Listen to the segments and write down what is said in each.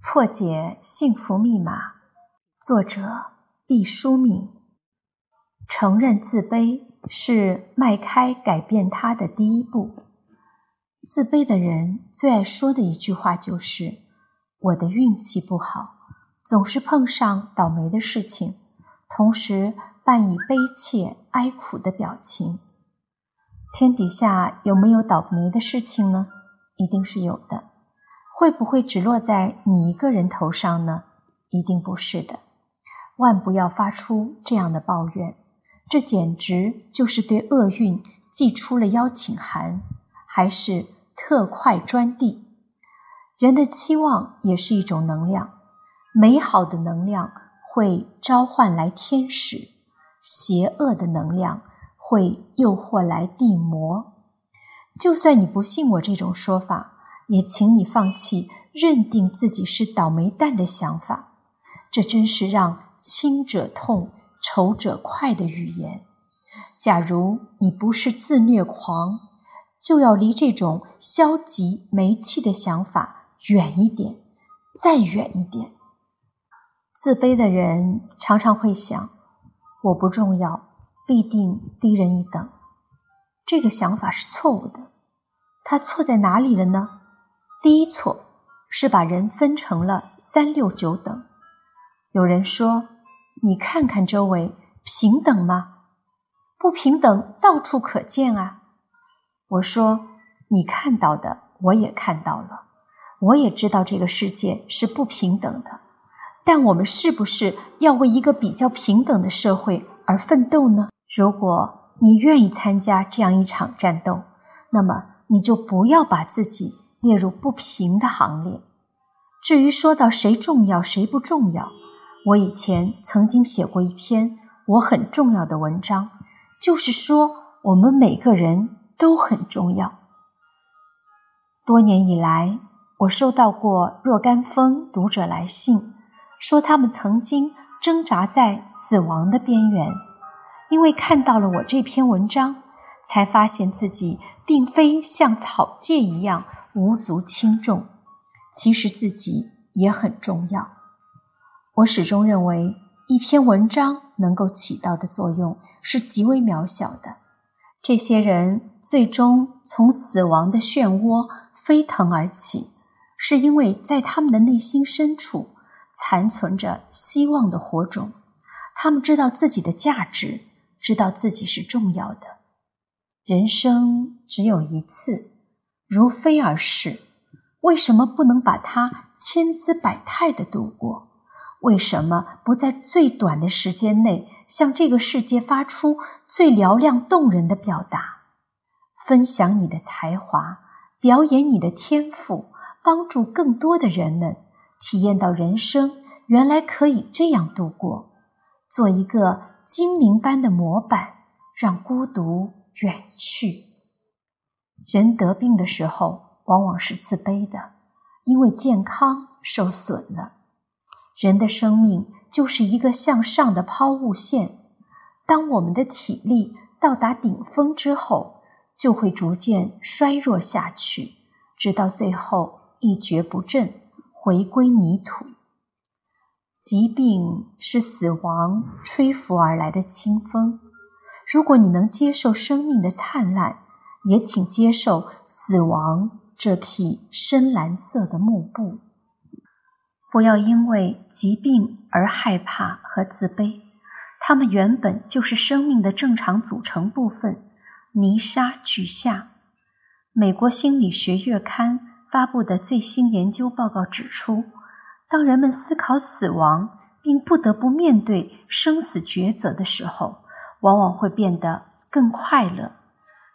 破解幸福密码，作者毕淑敏。承认自卑是迈开改变他的第一步。自卑的人最爱说的一句话就是：“我的运气不好，总是碰上倒霉的事情。”同时伴以悲切哀苦的表情。天底下有没有倒霉的事情呢？一定是有的。会不会只落在你一个人头上呢？一定不是的。万不要发出这样的抱怨，这简直就是对厄运寄出了邀请函，还是特快专递。人的期望也是一种能量，美好的能量会召唤来天使，邪恶的能量会诱惑来地魔。就算你不信我这种说法。也请你放弃认定自己是倒霉蛋的想法，这真是让亲者痛、仇者快的语言。假如你不是自虐狂，就要离这种消极没气的想法远一点，再远一点。自卑的人常常会想：“我不重要，必定低人一等。”这个想法是错误的。它错在哪里了呢？第一错是把人分成了三六九等。有人说：“你看看周围，平等吗？不平等到处可见啊。”我说：“你看到的，我也看到了，我也知道这个世界是不平等的。但我们是不是要为一个比较平等的社会而奋斗呢？如果你愿意参加这样一场战斗，那么你就不要把自己。”列入不平的行列。至于说到谁重要谁不重要，我以前曾经写过一篇我很重要的文章，就是说我们每个人都很重要。多年以来，我收到过若干封读者来信，说他们曾经挣扎在死亡的边缘，因为看到了我这篇文章。才发现自己并非像草芥一样无足轻重，其实自己也很重要。我始终认为，一篇文章能够起到的作用是极为渺小的。这些人最终从死亡的漩涡飞腾而起，是因为在他们的内心深处残存着希望的火种。他们知道自己的价值，知道自己是重要的。人生只有一次，如飞而逝，为什么不能把它千姿百态的度过？为什么不在最短的时间内向这个世界发出最嘹亮动人的表达？分享你的才华，表演你的天赋，帮助更多的人们体验到人生原来可以这样度过。做一个精灵般的模板，让孤独。远去。人得病的时候，往往是自卑的，因为健康受损了。人的生命就是一个向上的抛物线，当我们的体力到达顶峰之后，就会逐渐衰弱下去，直到最后一蹶不振，回归泥土。疾病是死亡吹拂而来的清风。如果你能接受生命的灿烂，也请接受死亡这匹深蓝色的幕布。不要因为疾病而害怕和自卑，它们原本就是生命的正常组成部分。泥沙俱下。美国心理学月刊发布的最新研究报告指出，当人们思考死亡，并不得不面对生死抉择的时候。往往会变得更快乐，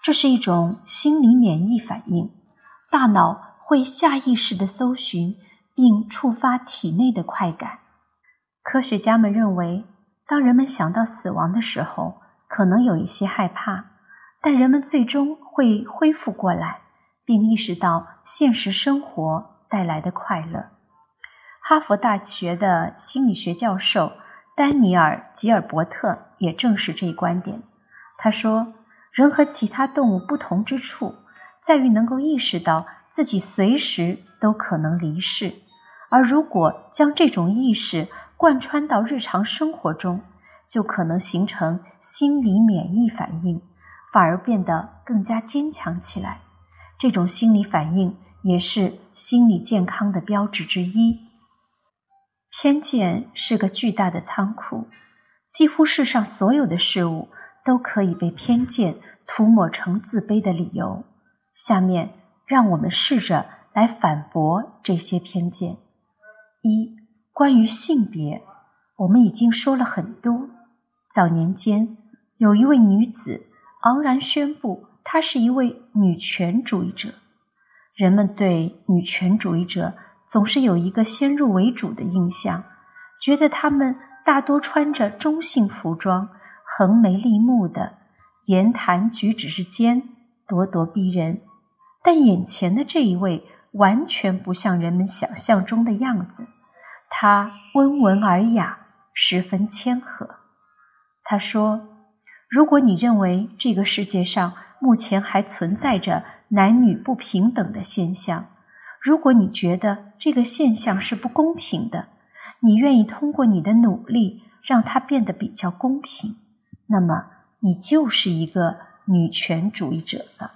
这是一种心理免疫反应。大脑会下意识地搜寻并触发体内的快感。科学家们认为，当人们想到死亡的时候，可能有一些害怕，但人们最终会恢复过来，并意识到现实生活带来的快乐。哈佛大学的心理学教授丹尼尔·吉尔伯特也正是这一观点。他说：“人和其他动物不同之处，在于能够意识到自己随时都可能离世，而如果将这种意识贯穿到日常生活中，就可能形成心理免疫反应。”反而变得更加坚强起来。这种心理反应也是心理健康的标志之一。偏见是个巨大的仓库，几乎世上所有的事物都可以被偏见涂抹成自卑的理由。下面让我们试着来反驳这些偏见。一、关于性别，我们已经说了很多。早年间有一位女子。昂然宣布，她是一位女权主义者。人们对女权主义者总是有一个先入为主的印象，觉得她们大多穿着中性服装，横眉立目的，言谈举止之间咄咄逼人。但眼前的这一位完全不像人们想象中的样子，她温文尔雅，十分谦和。她说。如果你认为这个世界上目前还存在着男女不平等的现象，如果你觉得这个现象是不公平的，你愿意通过你的努力让它变得比较公平，那么你就是一个女权主义者了。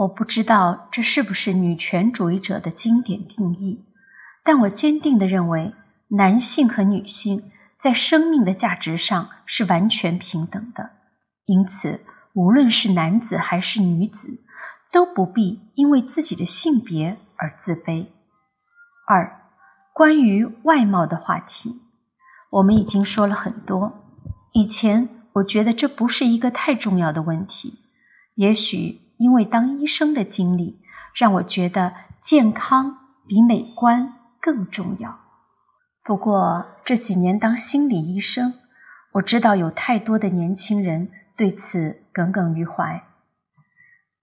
我不知道这是不是女权主义者的经典定义，但我坚定地认为，男性和女性。在生命的价值上是完全平等的，因此，无论是男子还是女子，都不必因为自己的性别而自卑。二，关于外貌的话题，我们已经说了很多。以前我觉得这不是一个太重要的问题，也许因为当医生的经历让我觉得健康比美观更重要。不过这几年当心理医生，我知道有太多的年轻人对此耿耿于怀。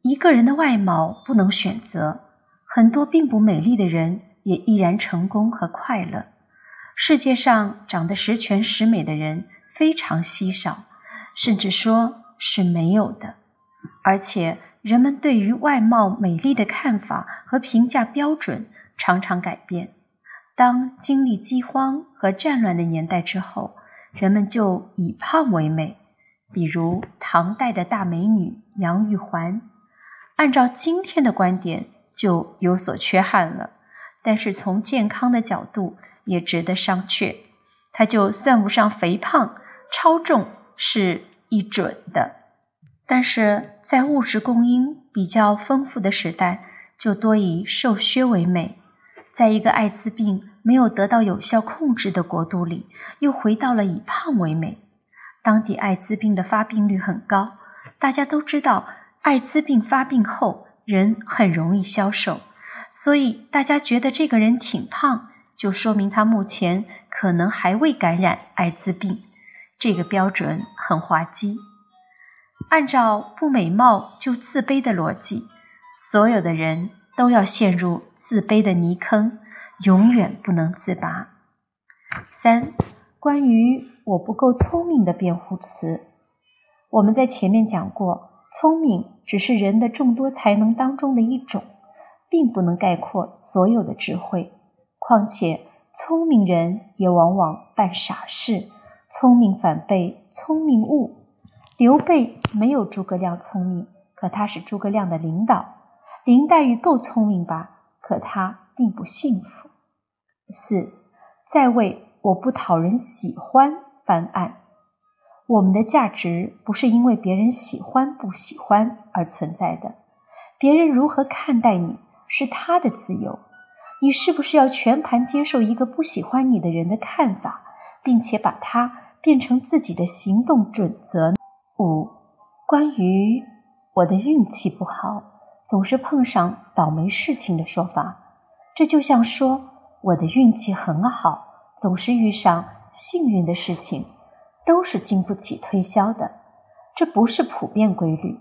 一个人的外貌不能选择，很多并不美丽的人也依然成功和快乐。世界上长得十全十美的人非常稀少，甚至说是没有的。而且人们对于外貌美丽的看法和评价标准常常改变。当经历饥荒和战乱的年代之后，人们就以胖为美。比如唐代的大美女杨玉环，按照今天的观点就有所缺憾了，但是从健康的角度也值得商榷。她就算不上肥胖，超重是一准的。但是在物质供应比较丰富的时代，就多以瘦削为美。在一个艾滋病没有得到有效控制的国度里，又回到了以胖为美。当地艾滋病的发病率很高，大家都知道，艾滋病发病后人很容易消瘦，所以大家觉得这个人挺胖，就说明他目前可能还未感染艾滋病。这个标准很滑稽。按照不美貌就自卑的逻辑，所有的人。都要陷入自卑的泥坑，永远不能自拔。三、关于我不够聪明的辩护词，我们在前面讲过，聪明只是人的众多才能当中的一种，并不能概括所有的智慧。况且，聪明人也往往办傻事，聪明反被聪明误。刘备没有诸葛亮聪明，可他是诸葛亮的领导。林黛玉够聪明吧？可她并不幸福。四，在为我不讨人喜欢翻案。我们的价值不是因为别人喜欢不喜欢而存在的，别人如何看待你是他的自由。你是不是要全盘接受一个不喜欢你的人的看法，并且把它变成自己的行动准则呢？五，关于我的运气不好。总是碰上倒霉事情的说法，这就像说我的运气很好，总是遇上幸运的事情，都是经不起推销的。这不是普遍规律。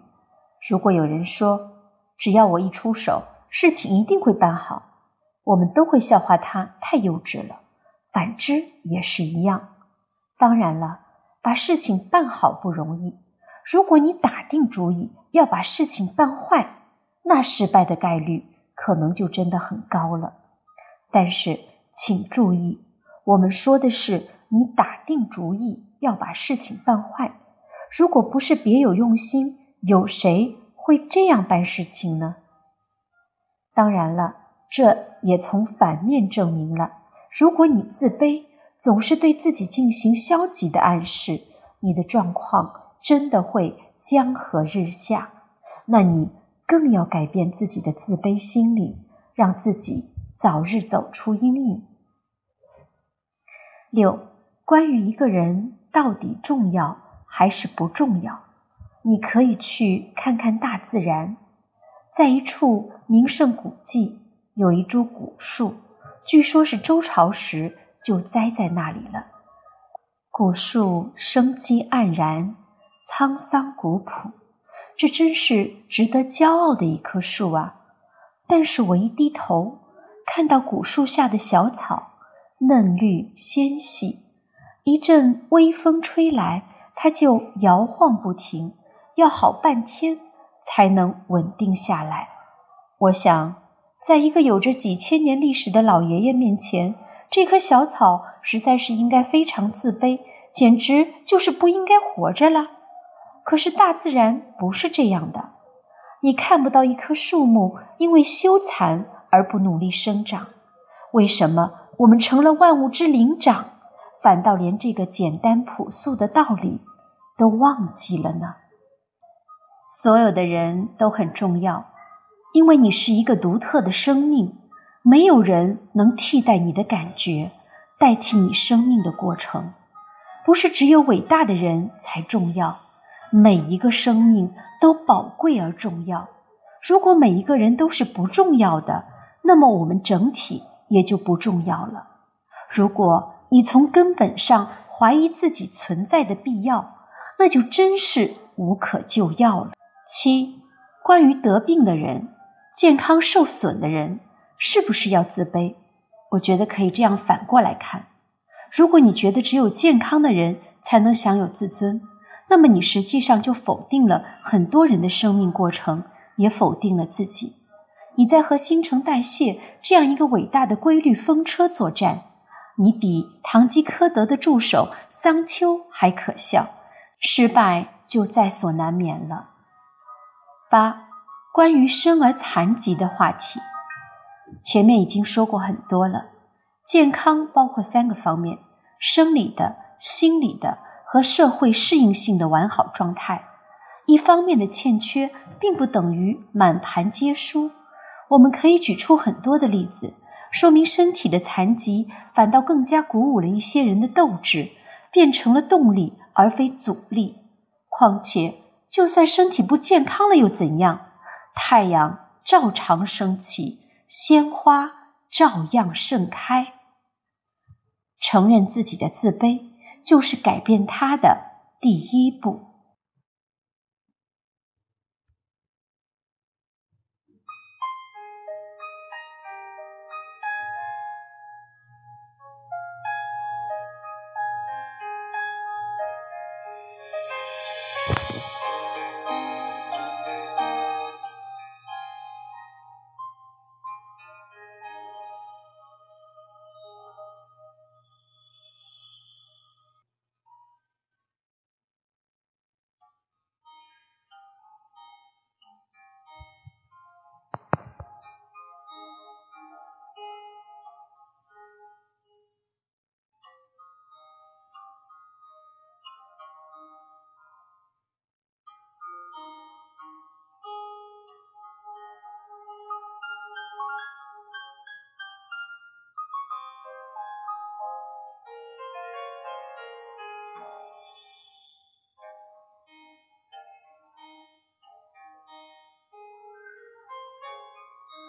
如果有人说只要我一出手，事情一定会办好，我们都会笑话他太幼稚了。反之也是一样。当然了，把事情办好不容易。如果你打定主意要把事情办坏，那失败的概率可能就真的很高了。但是，请注意，我们说的是你打定主意要把事情办坏。如果不是别有用心，有谁会这样办事情呢？当然了，这也从反面证明了，如果你自卑，总是对自己进行消极的暗示，你的状况。真的会江河日下，那你更要改变自己的自卑心理，让自己早日走出阴影。六，关于一个人到底重要还是不重要，你可以去看看大自然，在一处名胜古迹有一株古树，据说是周朝时就栽在那里了。古树生机盎然。沧桑古朴，这真是值得骄傲的一棵树啊！但是我一低头，看到古树下的小草嫩绿纤细，一阵微风吹来，它就摇晃不停，要好半天才能稳定下来。我想，在一个有着几千年历史的老爷爷面前，这棵小草实在是应该非常自卑，简直就是不应该活着了。可是大自然不是这样的，你看不到一棵树木因为羞惭而不努力生长。为什么我们成了万物之灵长，反倒连这个简单朴素的道理都忘记了呢？所有的人都很重要，因为你是一个独特的生命，没有人能替代你的感觉，代替你生命的过程。不是只有伟大的人才重要。每一个生命都宝贵而重要。如果每一个人都是不重要的，那么我们整体也就不重要了。如果你从根本上怀疑自己存在的必要，那就真是无可救药了。七，关于得病的人、健康受损的人，是不是要自卑？我觉得可以这样反过来看：如果你觉得只有健康的人才能享有自尊，那么你实际上就否定了很多人的生命过程，也否定了自己。你在和新陈代谢这样一个伟大的规律风车作战，你比堂吉诃德的助手桑丘还可笑，失败就在所难免了。八，关于生而残疾的话题，前面已经说过很多了。健康包括三个方面：生理的、心理的。和社会适应性的完好状态，一方面的欠缺并不等于满盘皆输。我们可以举出很多的例子，说明身体的残疾反倒更加鼓舞了一些人的斗志，变成了动力而非阻力。况且，就算身体不健康了又怎样？太阳照常升起，鲜花照样盛开。承认自己的自卑。就是改变他的第一步。